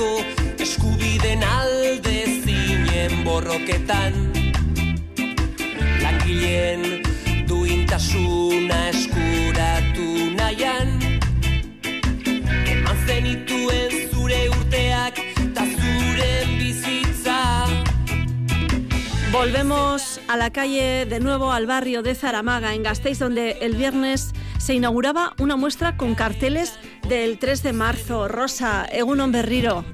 herriko eskubiden alde zinen borroketan langileen duintasuna eskuratu nahian eman zenituen zure urteak ta zuren bizitza. Volvemos a la calle de nuevo al barrio de Zaramaga en Gasteiz donde el viernes se inauguraba una muestra con carteles del 3 de marzo. Rosa, Egunon Berriro.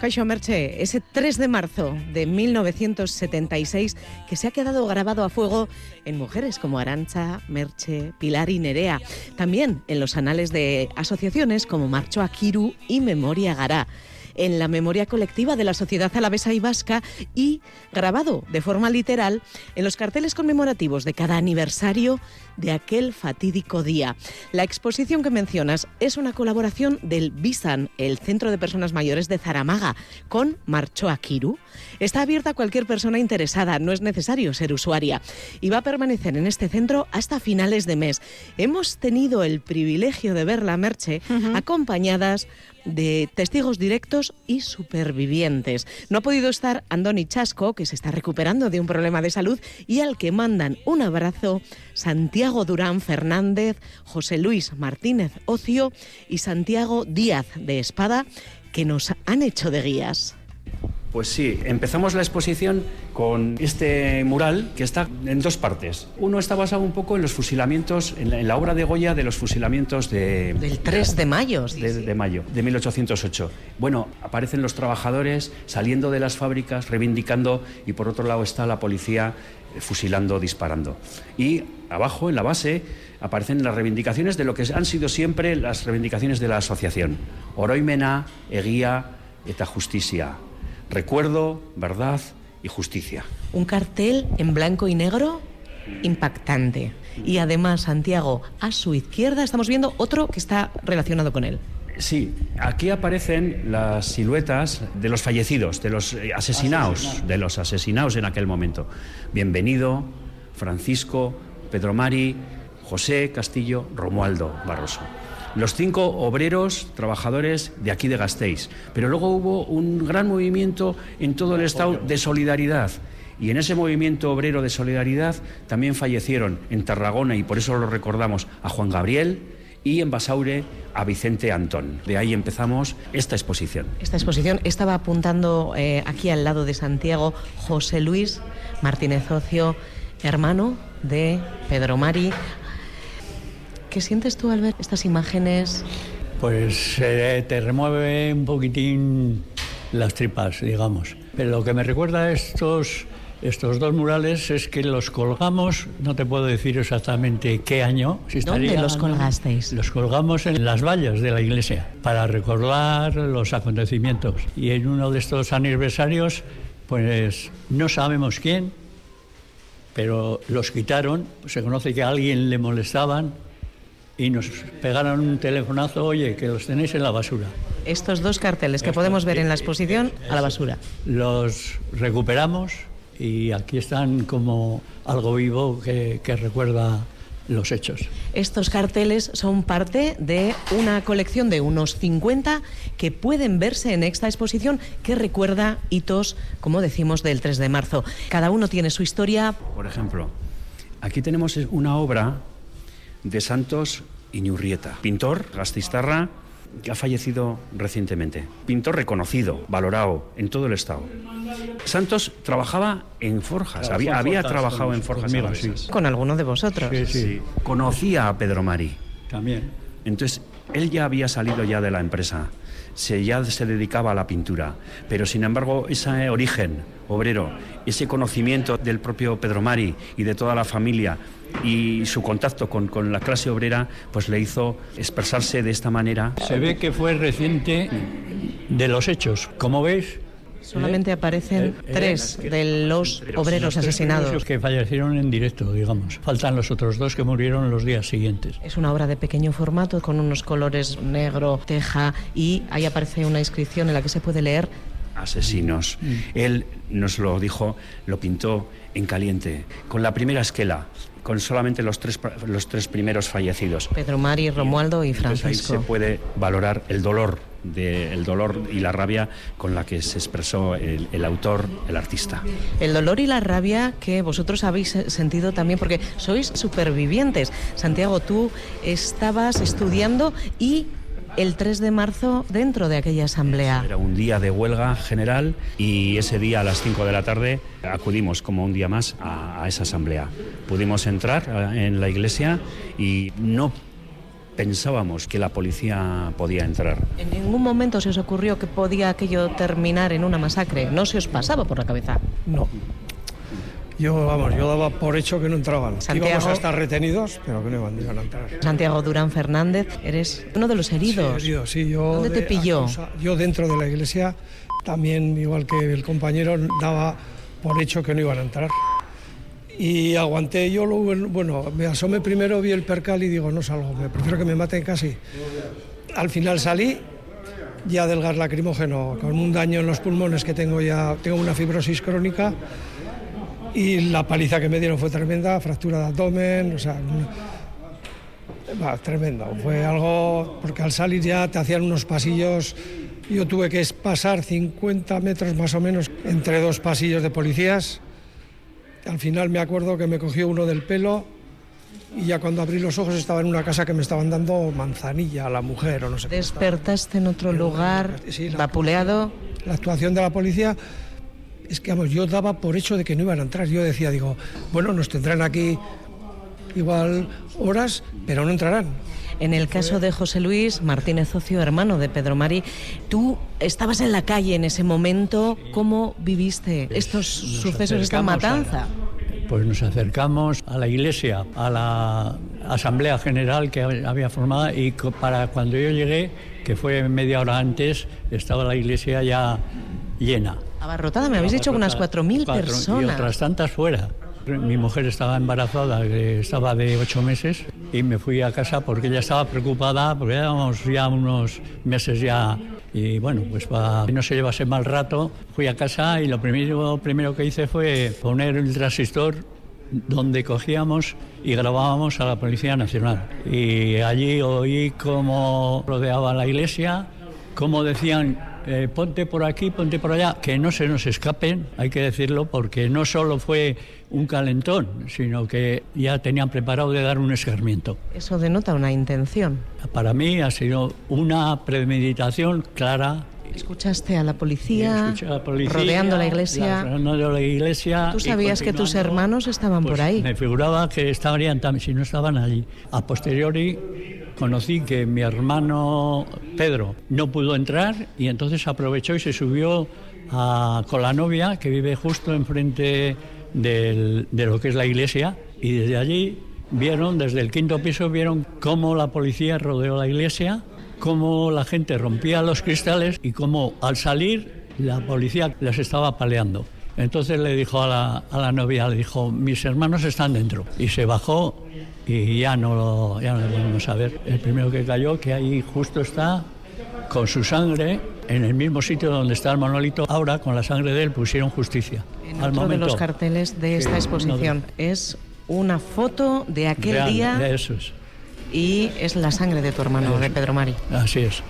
Caixo Merche, ese 3 de marzo de 1976 que se ha quedado grabado a fuego en mujeres como Arancha, Merche, Pilar y Nerea, también en los anales de asociaciones como Marcho Akiru y Memoria Gará en la memoria colectiva de la sociedad alavesa y vasca y grabado de forma literal en los carteles conmemorativos de cada aniversario de aquel fatídico día. La exposición que mencionas es una colaboración del BISAN, el Centro de Personas Mayores de Zaramaga, con Marcho Akiru. Está abierta a cualquier persona interesada, no es necesario ser usuaria, y va a permanecer en este centro hasta finales de mes. Hemos tenido el privilegio de ver la merche acompañadas de testigos directos y supervivientes. No ha podido estar Andoni Chasco, que se está recuperando de un problema de salud y al que mandan un abrazo Santiago Durán Fernández, José Luis Martínez Ocio y Santiago Díaz de Espada, que nos han hecho de guías. Pues sí, empezamos la exposición con este mural que está en dos partes. Uno está basado un poco en los fusilamientos, en la, en la obra de Goya de los fusilamientos de... Del 3 de mayo. De, de mayo, de 1808. Bueno, aparecen los trabajadores saliendo de las fábricas, reivindicando, y por otro lado está la policía eh, fusilando, disparando. Y abajo, en la base, aparecen las reivindicaciones de lo que han sido siempre las reivindicaciones de la asociación. Oroimena, eguía, eta justicia recuerdo, verdad y justicia. Un cartel en blanco y negro impactante. Y además, Santiago, a su izquierda estamos viendo otro que está relacionado con él. Sí, aquí aparecen las siluetas de los fallecidos, de los eh, asesinados, de los asesinados en aquel momento. Bienvenido, Francisco, Pedro Mari, José Castillo, Romualdo Barroso los cinco obreros trabajadores de aquí de Gasteiz. Pero luego hubo un gran movimiento en todo el Estado de solidaridad. Y en ese movimiento obrero de solidaridad también fallecieron en Tarragona, y por eso lo recordamos, a Juan Gabriel y en Basaure a Vicente Antón. De ahí empezamos esta exposición. Esta exposición estaba apuntando eh, aquí al lado de Santiago José Luis Martínez Ocio, hermano de Pedro Mari. ¿Qué sientes tú al ver estas imágenes? Pues eh, te remueve un poquitín las tripas, digamos. Pero lo que me recuerda a estos, estos dos murales es que los colgamos, no te puedo decir exactamente qué año. Si ¿Dónde los colgasteis? Los colgamos en las vallas de la iglesia para recordar los acontecimientos. Y en uno de estos aniversarios, pues no sabemos quién, pero los quitaron. Se conoce que a alguien le molestaban y nos pegaron un telefonazo, oye, que los tenéis en la basura. Estos dos carteles que podemos ver en la exposición, a la basura. Los recuperamos y aquí están como algo vivo que, que recuerda los hechos. Estos carteles son parte de una colección de unos 50 que pueden verse en esta exposición que recuerda hitos, como decimos, del 3 de marzo. Cada uno tiene su historia. Por ejemplo, aquí tenemos una obra de Santos Iñurrieta, pintor gastistarra que ha fallecido recientemente. Pintor reconocido, valorado en todo el Estado. Santos trabajaba en forjas, había, había trabajado en forjas. Conmigo, sí. Con alguno de vosotros. Sí. Conocía a Pedro Mari. También. Entonces, él ya había salido ya de la empresa, se, ya se dedicaba a la pintura, pero sin embargo ese origen obrero, ese conocimiento del propio Pedro Mari y de toda la familia y su contacto con, con la clase obrera, pues le hizo expresarse de esta manera. Se ve que fue reciente de los hechos. Como veis, Solamente aparecen Eh, eh, tres de los obreros los asesinados. que fallecieron en directo, digamos. Faltan los otros dos que murieron los días siguientes. Es una obra de pequeño formato con unos colores negro, teja y ahí aparece una inscripción en la que se puede leer asesinos. Él nos lo dijo, lo pintó en caliente, con la primera esquela, con solamente los tres, los tres primeros fallecidos. Pedro Mari, Romualdo y Entonces ahí se Francisco. puede valorar el dolor del dolor y la rabia con la que se expresó el, el autor, el artista. El dolor y la rabia que vosotros habéis sentido también, porque sois supervivientes. Santiago, tú estabas estudiando y el 3 de marzo dentro de aquella asamblea. Era un día de huelga general y ese día a las 5 de la tarde acudimos como un día más a, a esa asamblea. Pudimos entrar eh, en la iglesia y no pensábamos que la policía podía entrar. ¿En ningún momento se os ocurrió que podía aquello terminar en una masacre? ¿No se os pasaba por la cabeza? No. Yo, vamos, yo daba por hecho que no entraban. Santiago- Íbamos a estar retenidos, pero que no iban, a entrar. Santiago Durán Fernández, eres uno de los heridos. Sí, herido, sí, yo ¿Dónde te pilló? yo dentro de la iglesia también, igual que el compañero, daba por hecho que no iban a entrar. Y aguanté yo, lo, bueno, me asomé primero, vi el percal y digo, no salgo, me prefiero que me maten casi. Al final salí, ya del lacrimógeno, con un daño en los pulmones que tengo ya, tengo una fibrosis crónica y la paliza que me dieron fue tremenda, fractura de abdomen, o sea, tremendo. Fue algo, porque al salir ya te hacían unos pasillos, yo tuve que pasar 50 metros más o menos entre dos pasillos de policías. Al final me acuerdo que me cogió uno del pelo y ya cuando abrí los ojos estaba en una casa que me estaban dando manzanilla a la mujer o no sé qué. Despertaste en otro lugar, Sí, la- vapuleado. La actuación de la policía es que, vamos, yo daba por hecho de que no iban a entrar. Yo decía, digo, bueno, nos tendrán aquí igual horas, pero no entrarán. En el caso de José Luis Martínez Ocio, hermano de Pedro Mari, tú estabas en la calle en ese momento. ¿Cómo viviste estos sucesos, esta matanza? pues nos acercamos a la iglesia, a la asamblea general que había formada y para cuando yo llegué, que fue media hora antes, estaba la iglesia ya llena. Abarrotada, me habéis dicho que unas 4.000 Cuatro- Y personas. otras tantas fuera. Mi mujer estaba embarazada, que estaba de ocho meses, y me fui a casa porque ella estaba preocupada, porque llevábamos ya unos meses ya. Y bueno, pues para que no se llevase mal rato, fui a casa y lo primero, primero que hice fue poner el transistor donde cogíamos y grabábamos a la Policía Nacional. Y allí oí cómo rodeaba la iglesia, cómo decían, eh, ponte por aquí, ponte por allá, que no se nos escapen, hay que decirlo, porque no solo fue un calentón, sino que ya tenían preparado de dar un escarmiento. Eso denota una intención. Para mí ha sido una premeditación clara. Escuchaste a la policía, Escuché a la policía, rodeando la iglesia. rodeando la iglesia Tú sabías que tus hermanos estaban pues, por ahí. Me figuraba que estarían también, si no estaban allí. A posteriori conocí que mi hermano Pedro no pudo entrar y entonces aprovechó y se subió a- con la novia que vive justo enfrente del- de lo que es la iglesia y desde allí vieron, desde el quinto piso, vieron cómo la policía rodeó la iglesia, cómo la gente rompía los cristales y cómo al salir la policía les estaba paleando. Entonces le dijo a la, a la novia, le dijo, mis hermanos están dentro. Y se bajó y ya no lo, ya no a ver. El primero que cayó, que ahí justo está, con su sangre, en el mismo sitio donde está el monolito, ahora con la sangre de él pusieron justicia. En Al otro de momento. los carteles de esta de- exposición es una foto de aquel Real, día Eso es, y es la sangre de tu hermano, de Pedro Mari. así es.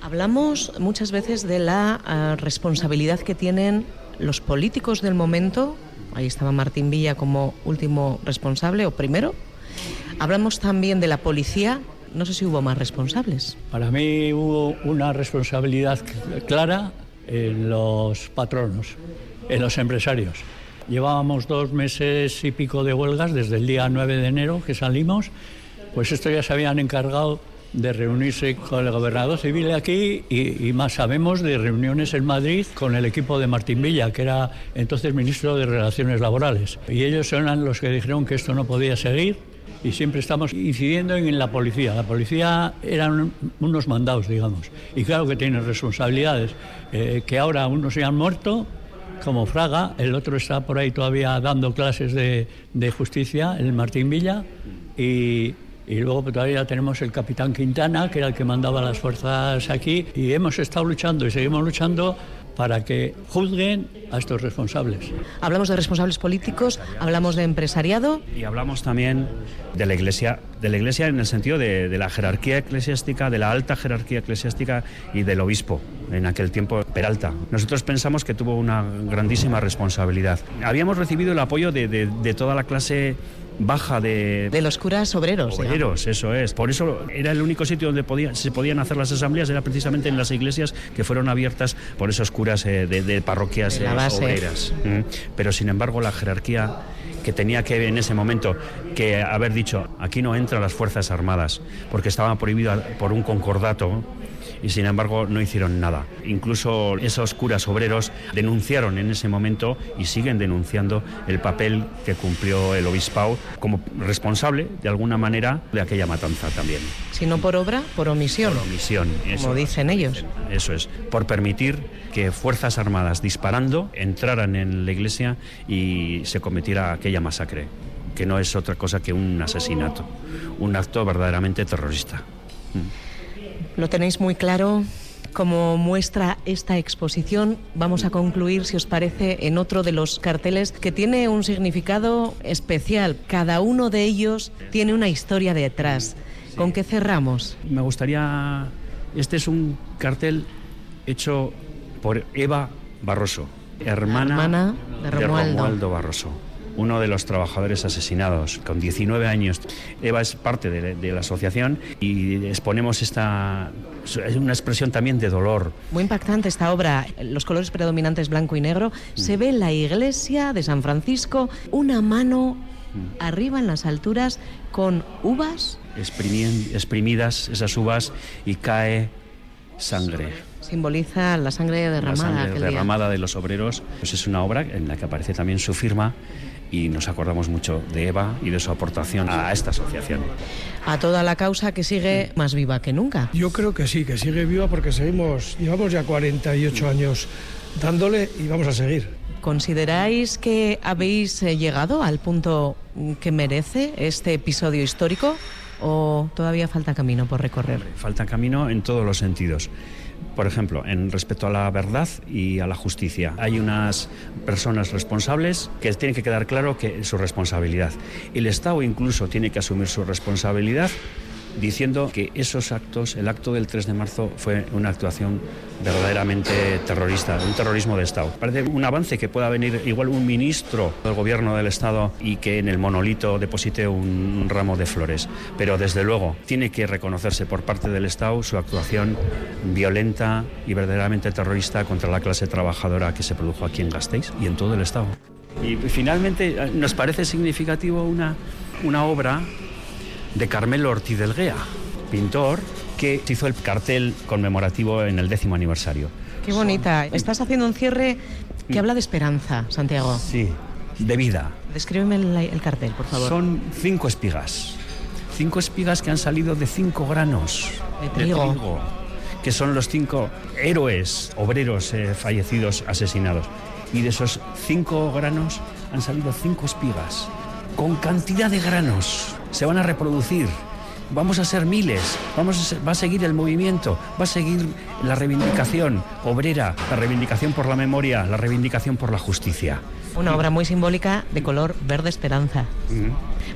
Hablamos muchas veces de la ah, responsabilidad que tienen los políticos del momento. Ahí estaba Martín Villa como último responsable o primero. Hablamos también de la policía. No sé si hubo más responsables. Para mí hubo una responsabilidad cl- clara en los patronos, en los empresarios. Llevábamos dos meses y pico de huelgas desde el día 9 de enero que salimos, pues esto ya se habían encargado de reunirse con el gobernador civil aquí y, más sabemos de reuniones en Madrid con el equipo de Martín Villa, que era entonces ministro de Relaciones Laborales. Y ellos eran los que dijeron que esto no podía seguir y siempre estamos incidiendo en la policía. La policía eran unos mandados, digamos, y claro que tienen responsabilidades, eh, que ahora unos se han muerto, como Fraga, el otro está por ahí todavía dando clases de, de justicia, el Martín Villa, y, y luego todavía tenemos el capitán Quintana, que era el que mandaba las fuerzas aquí, y hemos estado luchando y seguimos luchando para que juzguen a estos responsables. Hablamos de responsables políticos, hablamos de empresariado. Y hablamos también de la Iglesia, de la Iglesia en el sentido de, de la jerarquía eclesiástica, de la alta jerarquía eclesiástica y del obispo, en aquel tiempo Peralta. Nosotros pensamos que tuvo una grandísima responsabilidad. Habíamos recibido el apoyo de, de- de toda la clase baja de, De los curas obreros. digamos. Obreros, eso es. Por eso era el único sitio donde podía- se podían hacer las asambleas, era precisamente en las iglesias que fueron abiertas por esos curas eh, de, de parroquias De eh, obreras. Mm. Pero sin embargo la jerarquía que tenía que en ese momento que haber dicho aquí no entran las fuerzas armadas porque estaba prohibido por un concordato y sin embargo no hicieron nada. Incluso esos curas obreros denunciaron en ese momento y siguen denunciando el papel que cumplió el obispado como responsable de alguna manera de aquella matanza también. Si no por obra, por omisión. Por omisión. eso Como dicen ellos. Eso es, por permitir que fuerzas armadas disparando entraran en la iglesia y se cometiera aquella masacre, que no es otra cosa que un asesinato, un acto verdaderamente terrorista. Lo tenéis muy claro. Como muestra esta exposición, vamos a concluir, si os parece, en otro de los carteles que tiene un significado especial. Cada uno de ellos tiene una historia detrás. ¿Con qué cerramos? Me gustaría, este es un cartel hecho por Eva Barroso, hermana, hermana de Romualdo. Barroso, uno de los trabajadores asesinados con 19 años. Eva es parte de, de la asociación y exponemos esta, es una expresión también de dolor, Muy impactante esta obra. Los colores predominantes blanco y negro. Se ve en la iglesia de San Francisco una mano arriba en las alturas con uvas. exprimien- exprimidas esas uvas y cae sangre. Simboliza la sangre La derramada sangre aquel día. derramada de los obreros. Pues es una obra en la que aparece también su firma y nos acordamos mucho de Eva y de su aportación a esta asociación. A toda la causa que sigue más viva que nunca. Yo creo que sí, que sigue viva porque seguimos, llevamos ya 48 años dándole y vamos a seguir. ¿Consideráis que habéis eh, llegado al punto que merece este episodio histórico o todavía falta camino por recorrer? Falta camino en todos los sentidos. Por ejemplo, en respecto a la verdad y a la justicia. Hay unas personas responsables que tienen que quedar claro que su responsabilidad. El Estado incluso tiene que asumir su responsabilidad diciendo que esos actos, el acto del 3 de marzo fue una actuación verdaderamente terrorista, un terrorismo de Estado. Parece un avance que pueda venir igual un ministro del gobierno del Estado y que en el monolito deposite un, ramo de flores, pero desde luego tiene que reconocerse por parte del Estado su actuación violenta y verdaderamente terrorista contra la clase trabajadora que se produjo aquí en Gasteiz y en todo el Estado. Y finalmente eh, nos parece significativo una, una obra de Carmelo Ortiz del Guea, pintor que hizo el cartel conmemorativo en el décimo aniversario. Qué bonita. Estás haciendo un cierre que habla de esperanza, Santiago. Sí, de vida. Descríbeme el, el cartel, por favor. Son cinco espigas. Cinco espigas que han salido de cinco granos De trigo. que son los cinco héroes obreros eh, fallecidos, asesinados. Y de esos cinco granos han salido cinco espigas. Con cantidad de granos. Se van a reproducir. Vamos a ser miles. Vamos a ser- va a seguir el movimiento. Va a seguir la reivindicación obrera, la reivindicación por la memoria, la reivindicación por la justicia. Una obra muy simbólica de color verde esperanza.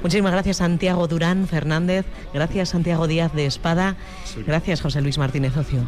Muchísimas gracias Santiago Durán Fernández, gracias Santiago Díaz de Espada, gracias José Luis Martínez Ocio.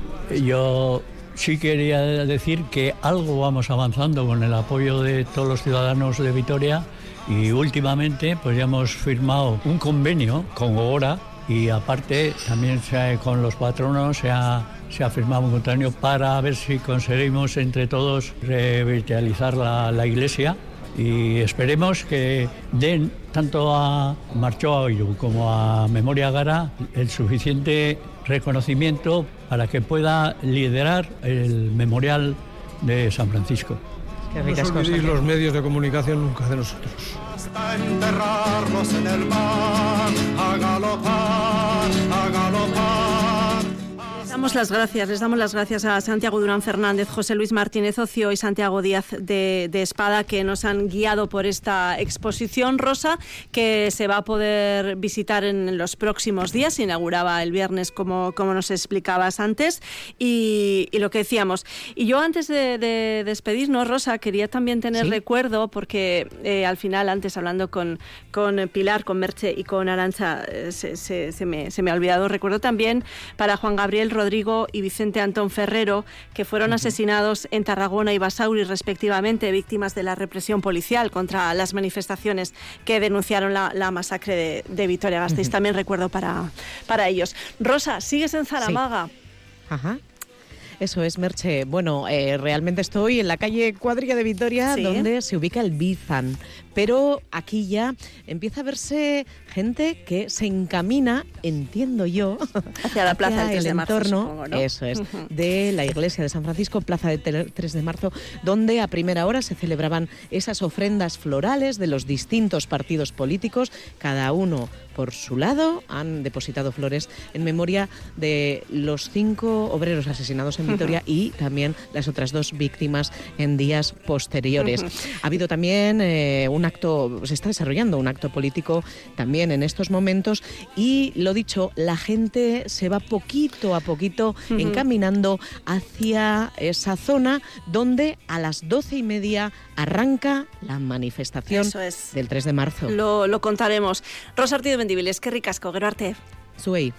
Yo sí quería decir que algo vamos avanzando con el apoyo de todos los ciudadanos de Vitoria y últimamente pues ya hemos firmado un convenio con Gogora y aparte también con los patronos se ha, se ha firmado un convenio para ver si conseguimos entre todos revitalizar la, la iglesia y esperemos que den tanto a Marchoa como a Memoria Gara el suficiente reconocimiento para que pueda liderar el memorial de San Francisco. Qué No os cosas. los medios de comunicación nunca de nosotros. hasta enterrarlos en el mar, a galopar, a galopar. Damos las gracias, les damos las gracias a Santiago Durán Fernández, José Luis Martínez Ocio y Santiago Díaz de, Espada que nos han guiado por esta exposición rosa que se va a poder visitar en los próximos días. Se inauguraba el viernes, como, como nos explicabas antes. Y, lo que decíamos. Y yo antes de, despedirnos, Rosa, quería también tener recuerdo, porque eh, al final, antes hablando con, con Pilar, con Merche y con Arancha, eh, se, me, se me ha olvidado, recuerdo también para Juan Gabriel Rodrigo y Vicente Antón Ferrero, que fueron asesinados en Tarragona y Basauri, respectivamente, víctimas de la represión policial contra las manifestaciones que denunciaron la, masacre de, Vitoria-Gasteiz. También recuerdo para, para ellos. Rosa, ¿sigues en Zaramaga? Ajá. Eso es, Merche. Bueno, eh, realmente estoy en la calle Cuadrilla de Vitoria, donde se ubica el Bizan. Pero aquí ya empieza a verse gente que se encamina, entiendo yo, hacia la plaza del 3 de marzo, entorno, eso es, de la iglesia de San Francisco, plaza del 3 de marzo, donde a primera hora se celebraban esas ofrendas florales de los distintos partidos políticos, cada uno por su lado, han depositado flores en memoria de los cinco obreros asesinados en Vitoria y también las otras dos víctimas en días posteriores. Ha habido también eh, un acto, se está desarrollando un acto político también en estos momentos y lo dicho, la gente se va poquito a poquito encaminando hacia esa zona donde a las doce y media arranca la manifestación del 3 de marzo. Lo, lo contaremos. Rosa Artido Zuei.